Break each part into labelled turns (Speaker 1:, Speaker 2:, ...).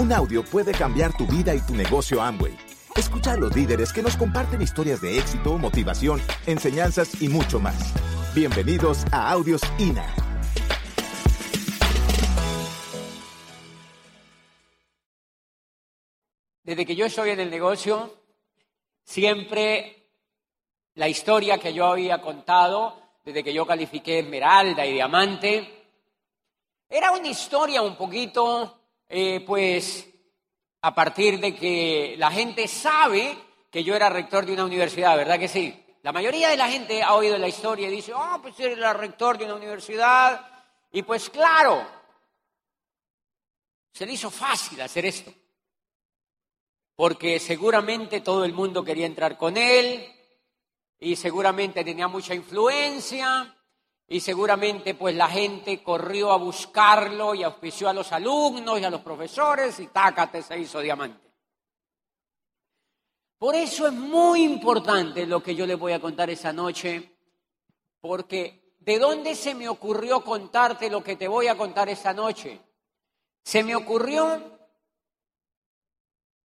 Speaker 1: Un audio puede cambiar tu vida y tu negocio Amway. Escucha a los líderes que nos comparten historias de éxito, motivación, enseñanzas y mucho más. Bienvenidos a Audios INA.
Speaker 2: Desde que yo estoy en el negocio, siempre la historia que yo había contado, desde que yo califiqué esmeralda y diamante, era una historia un poquito, eh, pues, a partir de que la gente sabe que yo era rector de una universidad, ¿verdad que sí? La mayoría de la gente ha oído la historia y dice, oh, pues era rector de una universidad. Y pues claro, se le hizo fácil hacer esto porque seguramente todo el mundo quería entrar con él y seguramente tenía mucha influencia y seguramente pues la gente corrió a buscarlo y auspició a los alumnos y a los profesores y tácate se hizo diamante. Por eso es muy importante lo que yo les voy a contar esa noche, porque ¿de dónde se me ocurrió contarte lo que te voy a contar esa noche? Se me ocurrió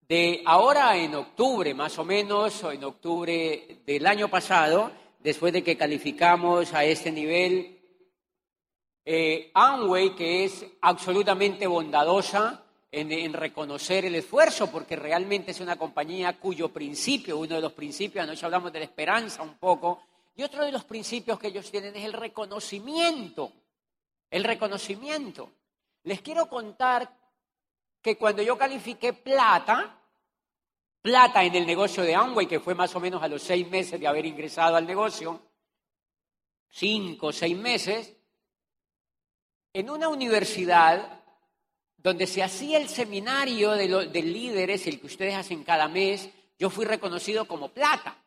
Speaker 2: de ahora en octubre, más o menos, o en octubre del año pasado, después de que calificamos a este nivel, eh, Amway, que es absolutamente bondadosa en, en, reconocer el esfuerzo, porque realmente es una compañía cuyo principio, uno de los principios, anoche hablamos de la esperanza un poco, y otro de los principios que ellos tienen es el reconocimiento, el reconocimiento. Les quiero contar que cuando yo califiqué plata, plata en el negocio de Amway, que fue más o menos a los seis meses de haber ingresado al negocio, cinco o seis meses, en una universidad donde se hacía el seminario de, de líderes, el que ustedes hacen cada mes, yo fui reconocido como plata.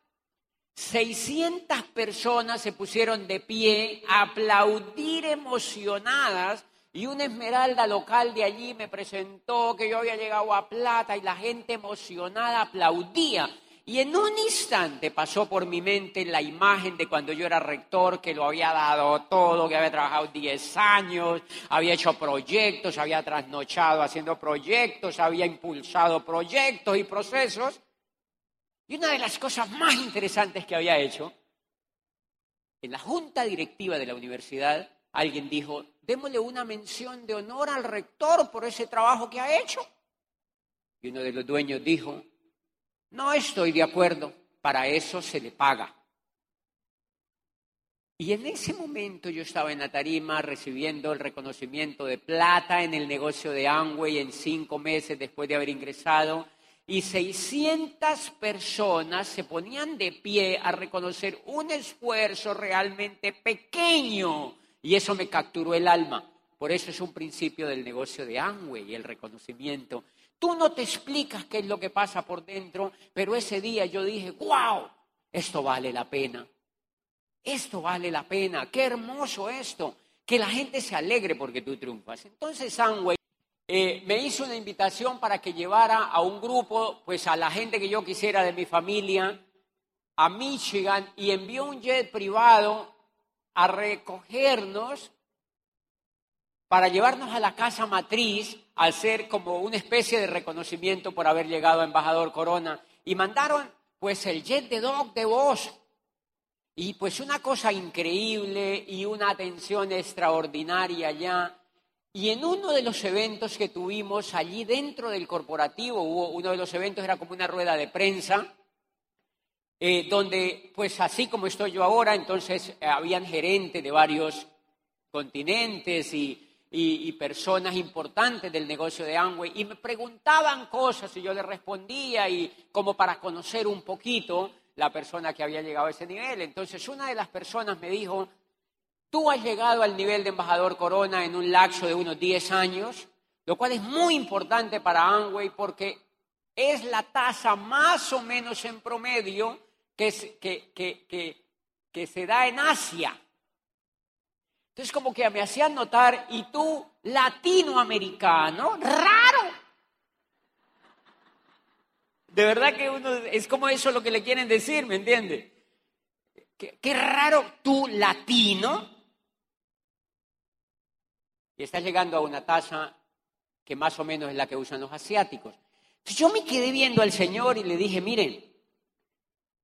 Speaker 2: 600 personas se pusieron de pie a aplaudir emocionadas y una esmeralda local de allí me presentó que yo había llegado a plata y la gente emocionada aplaudía. Y en un instante pasó por mi mente la imagen de cuando yo era rector, que lo había dado todo, que había trabajado 10 años, había hecho proyectos, había trasnochado haciendo proyectos, había impulsado proyectos y procesos. Y una de las cosas más interesantes que había hecho, en la junta directiva de la universidad, alguien dijo, démosle una mención de honor al rector por ese trabajo que ha hecho. Y uno de los dueños dijo, no estoy de acuerdo, para eso se le paga. Y en ese momento yo estaba en la tarima recibiendo el reconocimiento de plata en el negocio de Amway en cinco meses después de haber ingresado y 600 personas se ponían de pie a reconocer un esfuerzo realmente pequeño y eso me capturó el alma. Por eso es un principio del negocio de Amway, el reconocimiento. Tú no te explicas qué es lo que pasa por dentro, pero ese día yo dije, wow, esto vale la pena. Esto vale la pena. Qué hermoso esto. Que la gente se alegre porque tú triunfas. Entonces Amway eh, me hizo una invitación para que llevara a un grupo, pues a la gente que yo quisiera de mi familia, a Michigan, y envió un jet privado a recogernos para llevarnos a la casa matriz al ser como una especie de reconocimiento por haber llegado a embajador Corona. Y mandaron pues el jet de dog de voz. Y pues una cosa increíble y una atención extraordinaria ya. Y en uno de los eventos que tuvimos allí dentro del corporativo, hubo, uno de los eventos era como una rueda de prensa, eh, donde, pues así como estoy yo ahora, entonces eh, habían gerentes de varios continentes y, personas importantes del negocio de Amway y me preguntaban cosas y yo les respondía y como para conocer un poquito la persona que había llegado a ese nivel. Entonces una de las personas me dijo, tú has llegado al nivel de embajador Corona en un lapso de unos 10 años, lo cual es muy importante para Amway porque es la tasa más o menos en promedio que, se da en Asia. Entonces como que me hacían notar, y tú, latinoamericano, raro. De verdad que uno, es como eso lo que le quieren decir, ¿me entiende? Qué, qué raro tú, latino, y estás llegando a una tasa que más o menos es la que usan los asiáticos. Entonces yo me quedé viendo al Señor y le dije, miren,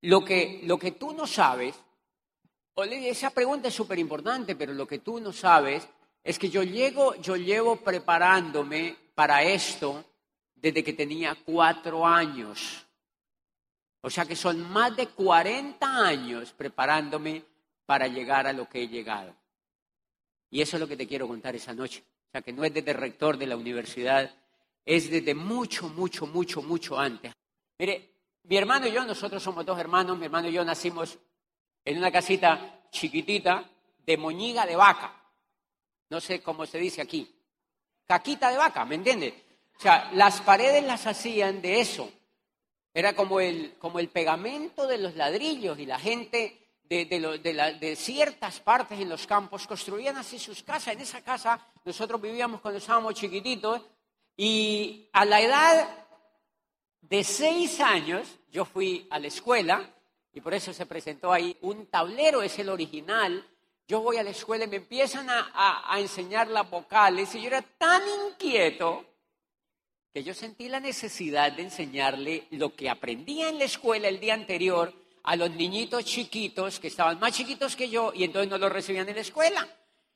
Speaker 2: lo que, lo que tú no sabes, esa pregunta es súper importante, pero lo que tú no sabes es que yo, llego, yo llevo preparándome para esto desde que tenía cuatro años. O sea que son más de 40 años preparándome para llegar a lo que he llegado. Y eso es lo que te quiero contar esa noche. O sea que no es desde rector de la universidad, es desde mucho, mucho, mucho, mucho antes. Mire, mi hermano y yo, nosotros somos dos hermanos, mi hermano y yo nacimos en una casita chiquitita de moñiga de vaca. No sé cómo se dice aquí. Caquita de vaca, ¿me entiendes? O sea, las paredes las hacían de eso. Era como el, como el pegamento de los ladrillos y la gente de, de, de, ciertas partes en los campos construían así sus casas. En esa casa nosotros vivíamos cuando estábamos chiquititos y a la edad de seis años yo fui a la escuela y por eso se presentó ahí un tablero, es el original. Yo voy a la escuela y me empiezan a, enseñar las vocales y yo era tan inquieto que yo sentí la necesidad de enseñarle lo que aprendía en la escuela el día anterior a los niñitos chiquitos que estaban más chiquitos que yo y entonces no lo recibían en la escuela.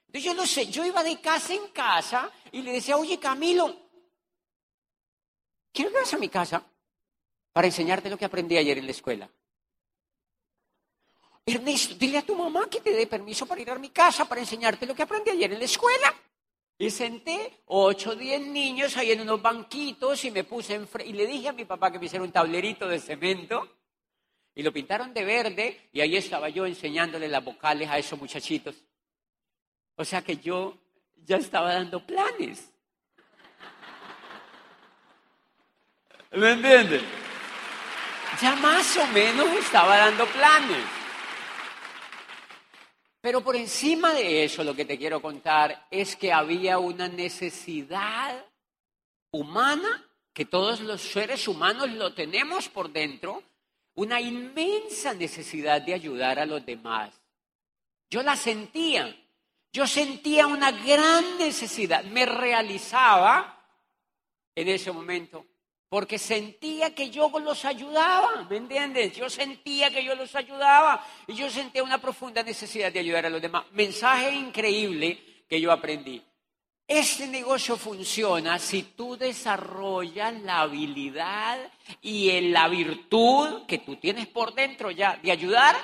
Speaker 2: Entonces yo no sé, yo iba de casa en casa y le decía, oye Camilo, quiero que vas a mi casa para enseñarte lo que aprendí ayer en la escuela. Ernesto, dile a tu mamá que te dé permiso para ir a mi casa para enseñarte lo que aprendí ayer en la escuela. Y senté ocho o diez niños ahí en unos banquitos y me puse en y le dije a mi papá que me hiciera un tablerito de cemento y lo pintaron de verde y ahí estaba yo enseñándole las vocales a esos muchachitos. O sea que yo ya estaba dando planes. ¿Me entiendes? Ya más o menos estaba dando planes. Pero por encima de eso lo que te quiero contar es que había una necesidad humana, que todos los seres humanos lo tenemos por dentro, una inmensa necesidad de ayudar a los demás. Yo la sentía, yo sentía una gran necesidad, me realizaba en ese momento porque sentía que yo los ayudaba, ¿me entiendes? Yo sentía que yo los ayudaba y yo sentía una profunda necesidad de ayudar a los demás. Mensaje increíble que yo aprendí. Este negocio funciona si tú desarrollas la habilidad y la virtud que tú tienes por dentro ya de ayudar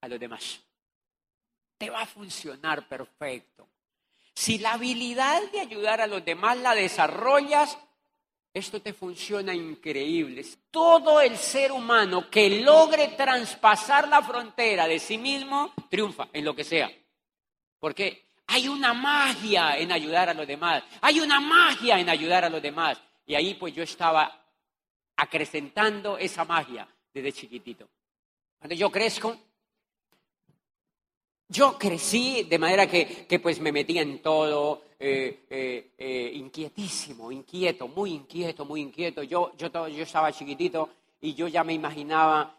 Speaker 2: a los demás. Te va a funcionar perfecto. Si la habilidad de ayudar a los demás la desarrollas, esto te funciona increíble. Todo el ser humano que logre traspasar la frontera de sí mismo triunfa en lo que sea. Porque hay una magia en ayudar a los demás. Hay una magia en ayudar a los demás. Y ahí pues yo estaba acrecentando esa magia desde chiquitito. Cuando yo crezco, yo crecí de manera que, que pues me metía en todo, eh, eh, eh, inquietísimo, inquieto, muy inquieto, muy inquieto. Yo, yo, yo estaba chiquitito y yo ya me imaginaba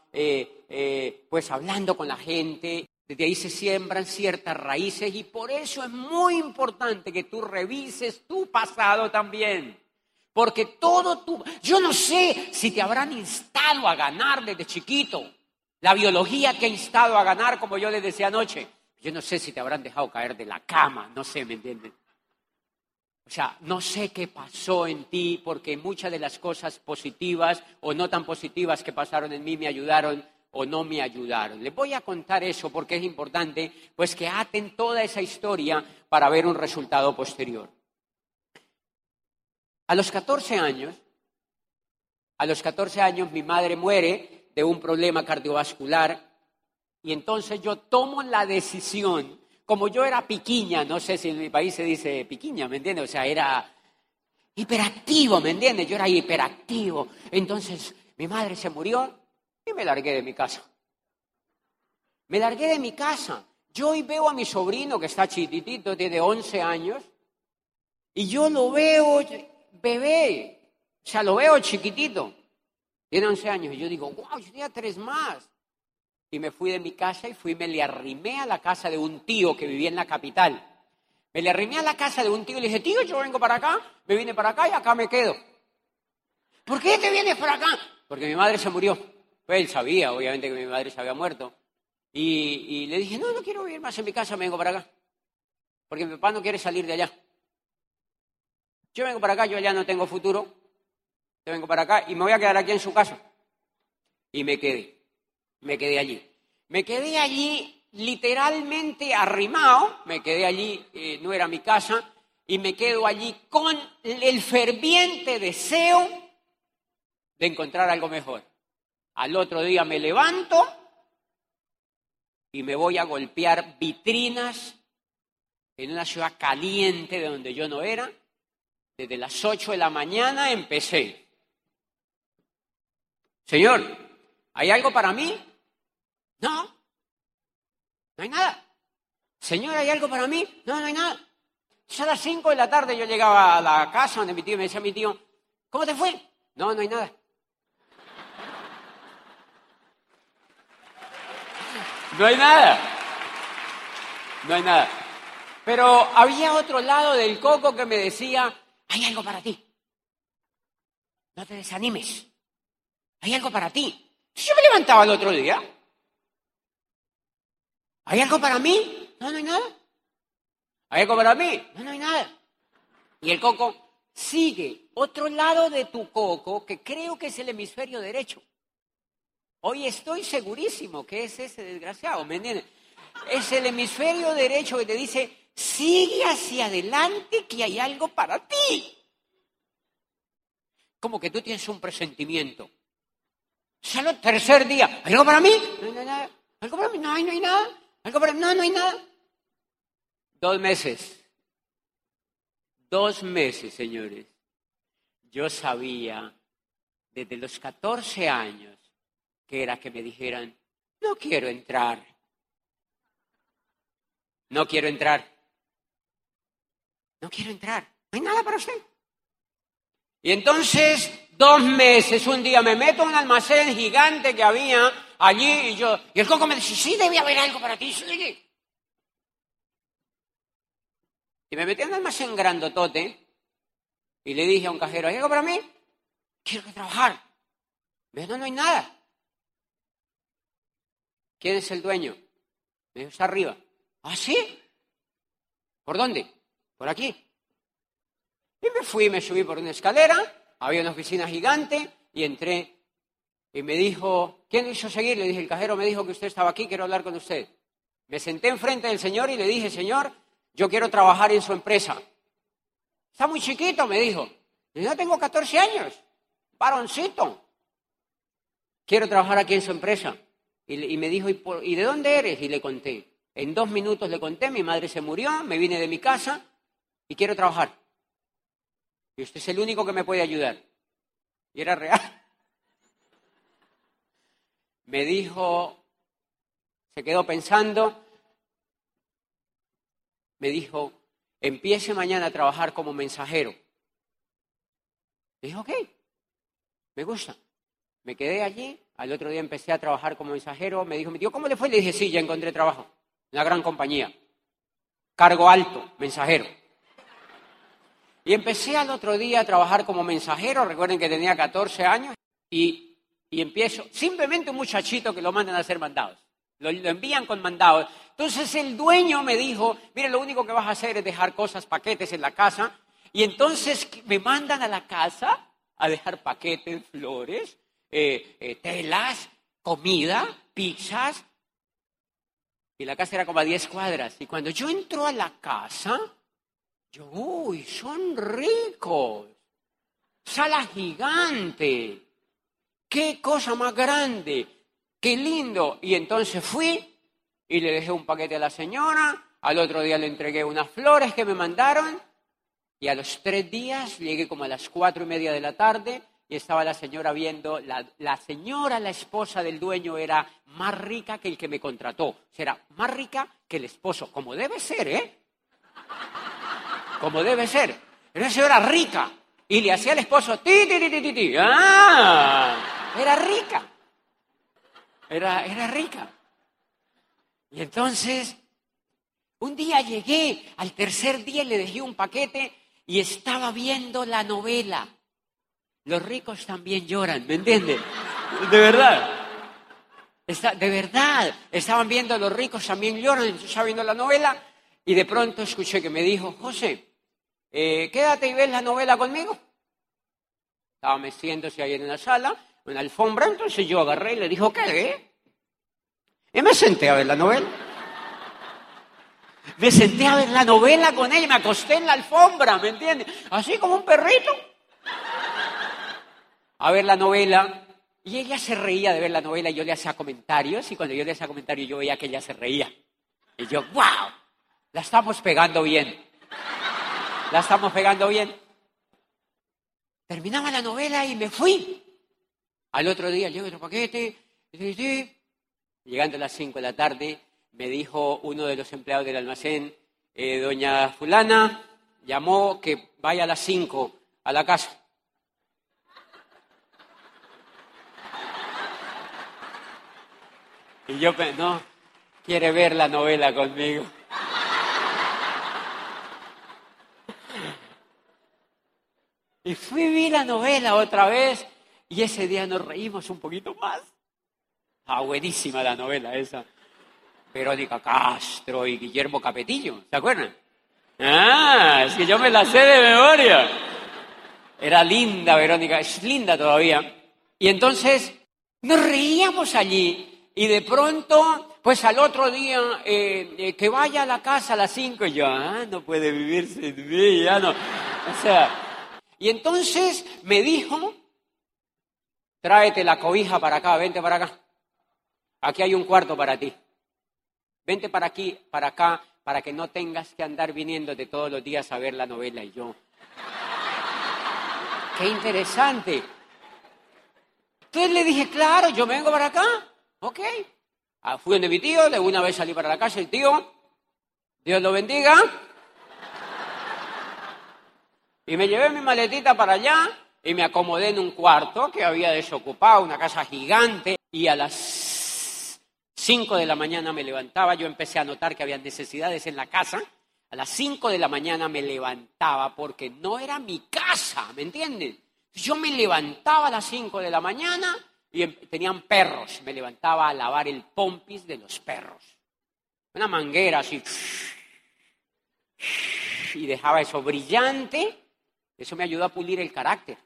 Speaker 2: pues hablando con la gente. Desde ahí se siembran ciertas raíces y por eso es muy importante que tú revises tu pasado también. Porque todo tu... Yo no sé si te habrán instado a ganar desde chiquito. La biología te ha instado a ganar, como yo les decía anoche. Yo no sé si te habrán dejado caer de la cama, no sé, ¿me entienden? O sea, no sé qué pasó en ti porque muchas de las cosas positivas o no tan positivas que pasaron en mí me ayudaron o no me ayudaron. Les voy a contar eso porque es importante, pues que aten toda esa historia para ver un resultado posterior. A los 14 años, a los 14 años mi madre muere de un problema cardiovascular y entonces yo tomo la decisión como yo era piquiña, no sé si en mi país se dice piquiña, ¿me entiendes? O sea, era hiperactivo, ¿me entiendes? Yo era hiperactivo. Entonces mi madre se murió y me largué de mi casa. Me largué de mi casa. Yo hoy veo a mi sobrino que está chiquitito, tiene 11 años, y yo lo veo bebé, o sea, lo veo chiquitito, tiene 11 años, y yo digo, wow, yo tenía tres más. Y me fui de mi casa y fui, me le arrimé a la casa de un tío que vivía en la capital. Me le arrimé a la casa de un tío y le dije, tío, yo vengo para acá, me vine para acá y acá me quedo. ¿Por qué te vienes para acá? Porque mi madre se murió. Pues él sabía, obviamente, que mi madre se había muerto. Y, y le dije, no, no quiero vivir más en mi casa, me vengo para acá. Porque mi papá no quiere salir de allá. Yo vengo para acá, yo allá no tengo futuro. Yo vengo para acá y me voy a quedar aquí en su casa. Y me quedé. Me quedé allí. Me quedé allí literalmente arrimado. Me quedé allí, eh, no era mi casa. Y me quedo allí con el ferviente deseo de encontrar algo mejor. Al otro día me levanto y me voy a golpear vitrinas en una ciudad caliente de donde yo no era. Desde las 8 de la mañana empecé. Señor, ¿hay algo para mí? No, no hay nada. Señor, ¿hay algo para mí? No, no hay nada. Ya a las 5 de la tarde yo llegaba a la casa donde mi tío me decía mi tío, ¿cómo te fue? No, no hay nada. No hay nada. No hay nada. Pero había otro lado del coco que me decía, hay algo para ti. No te desanimes. Hay algo para ti. Yo me levantaba el otro día. ¿Hay algo para mí? No, no hay nada. ¿Hay algo para mí? No, no hay nada. Y el coco sigue otro lado de tu coco que creo que es el hemisferio derecho. Hoy estoy segurísimo que es ese desgraciado, ¿me entiendes? Es el hemisferio derecho que te dice, sigue hacia adelante que hay algo para ti. Como que tú tienes un presentimiento. Solo tercer día, ¿hay algo para mí? No, no, nada. ¿Algo para mí? No, no hay nada. ¿Algo mí? No, no hay nada. Dos meses. Dos meses, señores. Yo sabía desde los 14 años que era que me dijeran, no quiero entrar. No quiero entrar. No quiero entrar. No hay nada para usted. Y entonces, dos meses, un día me meto en un almacén gigante que había allí y yo, y el coco me dice, sí, debe haber algo para ti, sí. Y me metí en un almacén grandotote y le dije a un cajero, ¿hay algo para mí? Quiero que trabajar. Me dijo, no, no hay nada. ¿Quién es el dueño? Me dijo, está arriba. ¿Ah, sí? ¿Por dónde? Por aquí. Y me fui, me subí por una escalera, había una oficina gigante y entré. Y me dijo, ¿quién hizo seguir? Le dije, el cajero me dijo que usted estaba aquí, quiero hablar con usted. Me senté enfrente del señor y le dije, señor, yo quiero trabajar en su empresa. Está muy chiquito, me dijo. Yo tengo 14 años, varoncito. Quiero trabajar aquí en su empresa. Y, me dijo, ¿y, de dónde eres? Y le conté. En dos minutos le conté, mi madre se murió, me vine de mi casa y quiero trabajar. Y usted es el único que me puede ayudar. Y era real. Me dijo, se quedó pensando, me dijo, empiece mañana a trabajar como mensajero. Dije, ok, me gusta. Me quedé allí, al otro día empecé a trabajar como mensajero, me dijo mi tío, ¿cómo le fue? Le dije, sí, ya encontré trabajo, una gran compañía, cargo alto, mensajero. Y empecé al otro día a trabajar como mensajero, recuerden que tenía 14 años, y, y empiezo, simplemente un muchachito que lo mandan a hacer mandados, lo, lo envían con mandados. Entonces el dueño me dijo, mire, lo único que vas a hacer es dejar cosas, paquetes en la casa, y entonces me mandan a la casa a dejar paquetes, flores, eh, eh, telas, comida, pizzas. Y la casa era como a 10 cuadras. Y cuando yo entro a la casa, yo, uy, son ricos. Sala gigante. Qué cosa más grande. Qué lindo. Y entonces fui y le dejé un paquete a la señora. Al otro día le entregué unas flores que me mandaron. Y a los tres días llegué como a las cuatro y media de la tarde y estaba la señora viendo, la, señora, la esposa del dueño, era más rica que el que me contrató. Era más rica que el esposo, como debe ser, ¿eh? Como debe ser. Era una señora rica. Y le hacía al esposo, ti, ti, ti, ti, ti. ¡Ah! Era rica. Era, era rica. Y entonces, Un día llegué, al tercer día le dejé un paquete y estaba viendo la novela. Los ricos también lloran, ¿me entiendes? De verdad. de verdad, estaban viendo los ricos también lloran, yo estaba viendo la novela y de pronto escuché que me dijo, José, eh, quédate y ves la novela conmigo. Estaba meciéndose ahí en la sala, en la alfombra, entonces yo agarré y le dijo, ¿qué? Y me senté a ver la novela. Me senté a ver la novela con ella, me acosté en la alfombra, ¿me entiendes? Así como un perrito. A ver la novela. Y ella se reía de ver la novela y yo le hacía comentarios. Y cuando yo le hacía comentarios yo veía que ella se reía. Y yo, wow, la estamos pegando bien. La estamos pegando bien. Terminaba la novela y me fui. Al otro día llevo otro paquete. Llegando a las 5 de la tarde, me dijo uno de los empleados del almacén, eh, doña fulana, llamó que vaya a las 5 a la casa. Y yo, no, quiere ver la novela conmigo. Y fui ver la novela otra vez y ese día nos reímos un poquito más. Ah, buenísima la novela esa. Verónica Castro y Guillermo Capetillo, ¿se acuerdan? Ah, es que yo me la sé de memoria. Era linda Verónica, es linda todavía. Y entonces nos reíamos allí y de pronto, pues al otro día, eh, eh, que vaya a la casa a las cinco y yo, ah, no puede vivir sin mí, ya no. O sea, y entonces me dijo, tráete la cobija para acá, vente para acá. Aquí hay un cuarto para ti. Vente para aquí, para acá, para que no tengas que andar viniendo de todos los días a ver la novela. Y yo, qué interesante. Entonces le dije, claro, yo vengo para acá. Ok. Ah, fui donde mi tío, de una vez salí para la casa, el tío, Dios lo bendiga. Y me llevé mi maletita para allá y me acomodé en un cuarto que había desocupado, una casa gigante. Y a las 5 de la mañana me levantaba, yo empecé a notar que había necesidades en la casa. A las 5 de la mañana me levantaba porque no era mi casa, ¿me entienden? Yo me levantaba a las 5 de la mañana y em, tenían perros. Me levantaba a lavar el pompis de los perros. Una manguera así. Y dejaba eso brillante eso me ayudó a pulir el carácter.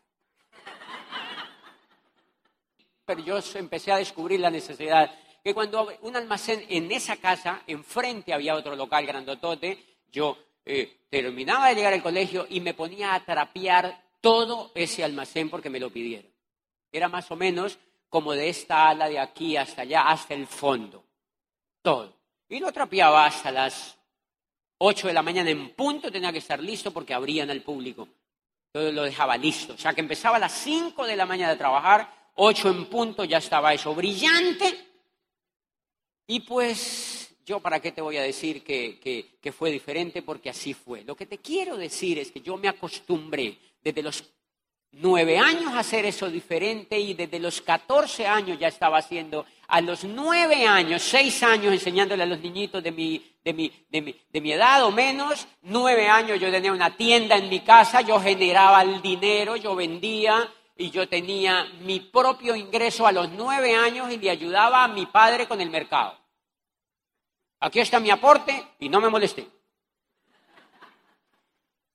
Speaker 2: Pero yo empecé a descubrir la necesidad que cuando un almacén en esa casa, enfrente había otro local grandotote, yo eh, terminaba de llegar al colegio y me ponía a trapear todo ese almacén porque me lo pidieron. Era más o menos como de esta ala de aquí hasta allá, hasta el fondo. Todo. Y lo trapeaba hasta las 8 de la mañana en punto, tenía que estar listo porque abrían al público. Todo lo dejaba listo. O sea que empezaba a las 5 de la mañana de trabajar, 8 en punto, ya estaba eso brillante. Y pues yo para qué te voy a decir que, que, fue diferente, porque así fue. Lo que te quiero decir es que yo me acostumbré desde los nueve años a hacer eso diferente y desde los 14 años ya estaba haciendo, a los nueve años, seis años enseñándole a los niñitos de mi, de mi, de mi, de mi edad o menos, nueve años yo tenía una tienda en mi casa, yo generaba el dinero, yo vendía y yo tenía mi propio ingreso a los nueve años y le ayudaba a mi padre con el mercado. Aquí está mi aporte y no me molesté.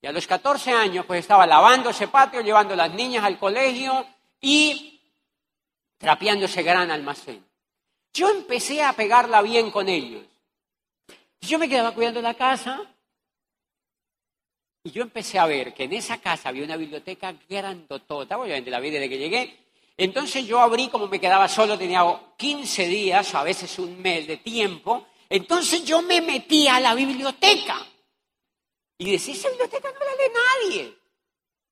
Speaker 2: Y a los 14 años, pues estaba lavando ese patio, llevando las niñas al colegio y trapeando ese gran almacén. Yo empecé a pegarla bien con ellos. Yo me quedaba cuidando la casa y yo empecé a ver que en esa casa había una biblioteca grandotota, obviamente la vi desde que llegué. Entonces yo abrí, como me quedaba solo, tenía 15 días, a veces un mes de tiempo. Entonces yo me metí a la biblioteca y decía, esa biblioteca no la lee nadie.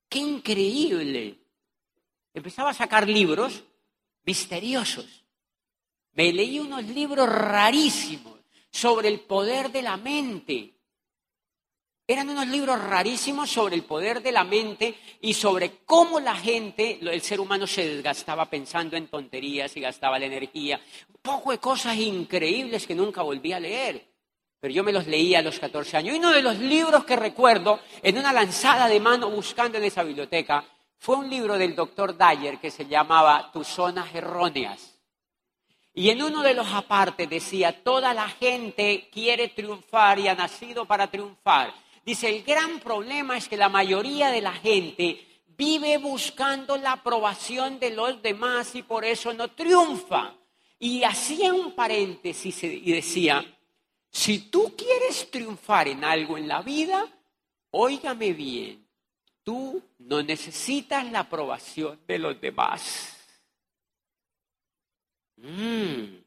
Speaker 2: ¡Qué increíble! Empezaba a sacar libros misteriosos. Me leí unos libros rarísimos sobre el poder de la mente. Eran unos libros rarísimos sobre el poder de la mente y sobre cómo la gente, el ser humano se desgastaba pensando en tonterías y gastaba la energía. Un poco de cosas increíbles que nunca volví a leer. pero yo me los leía a los 14 años. Y uno de los libros que recuerdo en una lanzada de mano buscando en esa biblioteca fue un libro del doctor Dyer que se llamaba Tus zonas erróneas. Y en uno de los apartes decía, toda la gente quiere triunfar y ha nacido para triunfar. Dice, el gran problema es que la mayoría de la gente vive buscando la aprobación de los demás y por eso no triunfa. Y hacía un paréntesis y decía, si tú quieres triunfar en algo en la vida, óigame bien, tú no necesitas la aprobación de los demás. Mm.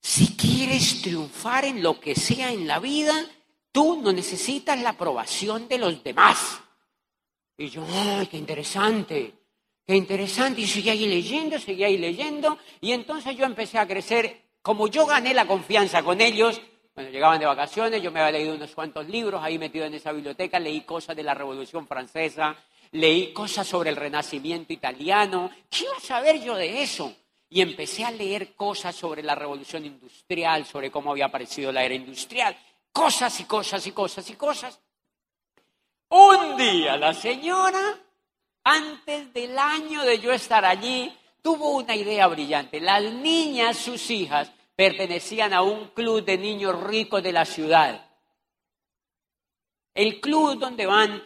Speaker 2: Si quieres triunfar en lo que sea en la vida, tú no necesitas la aprobación de los demás. Y yo, ¡ay, qué interesante! Qué interesante. Y seguía ahí leyendo, seguía ahí leyendo. Y entonces yo empecé a crecer. Como yo gané la confianza con ellos, bueno, llegaban de vacaciones, yo me había leído unos cuantos libros ahí metido en esa biblioteca, leí cosas de la Revolución Francesa, leí cosas sobre el Renacimiento italiano. ¿Qué iba a saber yo de eso? Y empecé a leer cosas sobre la Revolución Industrial, sobre cómo había aparecido la era industrial. Cosas y cosas y cosas y cosas. Un día la señora, antes del año de yo estar allí, tuvo una idea brillante. Las niñas, sus hijas, pertenecían a un club de niños ricos de la ciudad. El club donde van,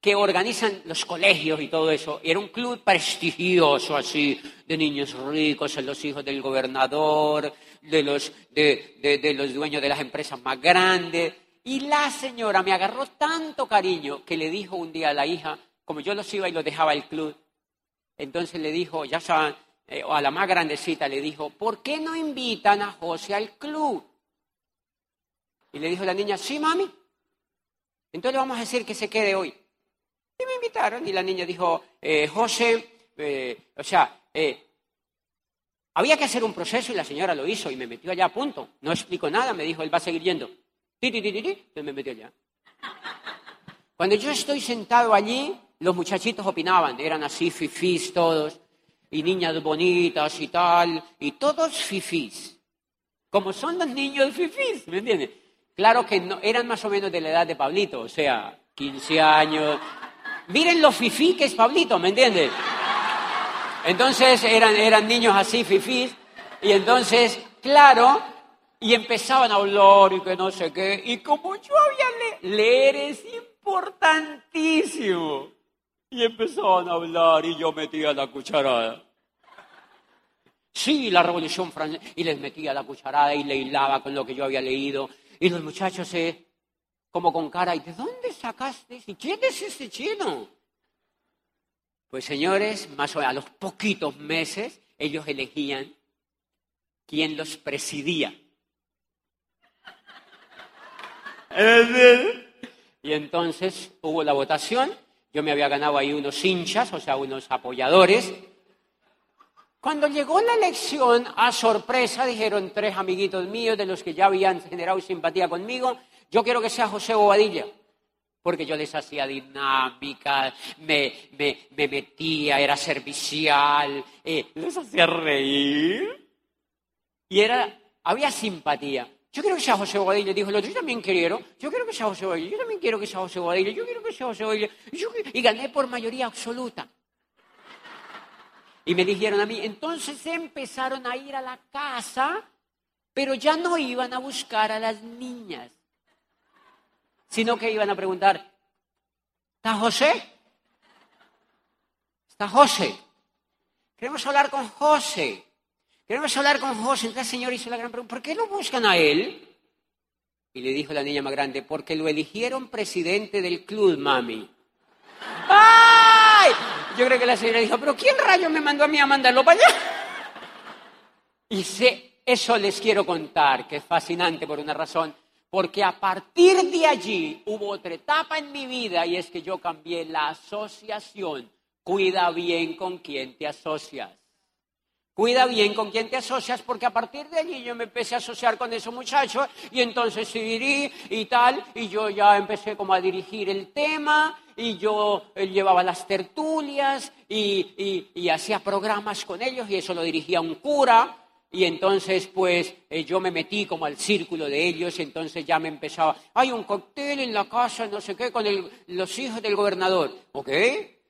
Speaker 2: que organizan los colegios y todo eso, era un club prestigioso así, de niños ricos, los hijos del gobernador, de los, de los dueños de las empresas más grandes. Y la señora me agarró tanto cariño que le dijo un día a la hija, como yo los iba y los dejaba al club, entonces le dijo, ya saben, eh, a la más grandecita le dijo, ¿por qué no invitan a José al club? Y le dijo la niña, sí, mami. Entonces le vamos a decir que se quede hoy. Y me invitaron y la niña dijo, eh, José, eh, o sea, había que hacer un proceso y la señora lo hizo y me metió allá a punto. No explico nada, me dijo, él va a seguir yendo. Entonces me metí allá. Cuando yo estoy sentado allí, los muchachitos opinaban, eran así fifís todos, y niñas bonitas y tal, y todos fifís. Como son los niños fifís, ¿me entiendes? Claro que no, eran más o menos de la edad de Pablito, o sea, 15 años. Miren lo fifí que es Pablito, ¿me entiendes? Entonces eran, eran niños así fifís, y entonces, claro, y empezaban a hablar y que no sé qué. Y como yo había leído, leer es importantísimo. Y empezaban a hablar y yo metía la cucharada. Sí, la Revolución Francesa. Y les metía la cucharada y le hilaba con lo que yo había leído. Y los muchachos se, como con cara, ¿y de dónde sacaste? ¿Y quién es ese chino? Pues señores, más o menos a los poquitos meses, ellos elegían quién los presidía. Y entonces hubo la votación, yo me había ganado ahí unos hinchas, o sea, unos apoyadores. Cuando llegó la elección, a sorpresa, dijeron tres amiguitos míos de los que ya habían generado simpatía conmigo, yo quiero que sea José Bobadilla, porque yo les hacía dinámica, me, metía, era servicial, eh, les hacía reír. Y era, había simpatía. Yo quiero que sea José Bobadilla. Dijo el otro, yo también quiero. Yo quiero que sea José Bobadilla. Yo también quiero que sea José Bobadilla. Yo quiero que sea José Bobadilla. Y gané por mayoría absoluta. Y me dijeron a mí, entonces empezaron a ir a la casa, pero ya no iban a buscar a las niñas, sino que iban a preguntar, ¿está José? ¿Está José? Queremos hablar con José. Queremos hablar con José. Entonces el Señor hizo la gran pregunta, ¿por qué lo buscan a él? Y le dijo la niña más grande, porque lo eligieron presidente del club, mami. ¡Ay! Yo creo que la señora dijo, pero ¿quién rayo me mandó a mí a mandarlo para allá? Y sé, eso les quiero contar, que es fascinante por una razón, porque a partir de allí hubo otra etapa en mi vida y es que yo cambié la asociación. Cuida bien con quién te asocias. Cuida bien con quién te asocias, porque a partir de allí yo me empecé a asociar con esos muchachos y entonces sí y tal, y yo ya empecé como a dirigir el tema y yo llevaba las tertulias y, hacía programas con ellos y eso lo dirigía un cura y entonces, pues, eh, yo me metí como al círculo de ellos, y entonces ya me empezaba, hay un cóctel en la casa, no sé qué, con los hijos del gobernador. ¿Ok?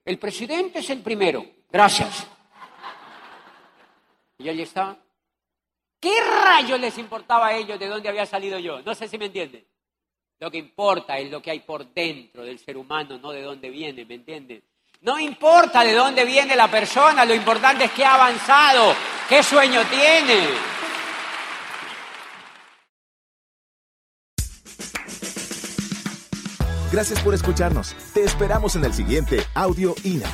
Speaker 2: El presidente es el primero. Gracias. Y allí está. ¿Qué rayos les importaba a ellos de dónde había salido yo? No sé si me entienden. Lo que importa es lo que hay por dentro del ser humano, no de dónde viene, ¿me entienden? No importa de dónde viene la persona, lo importante es que ha avanzado, qué sueño tiene.
Speaker 1: Gracias por escucharnos. Te esperamos en el siguiente Audio INA.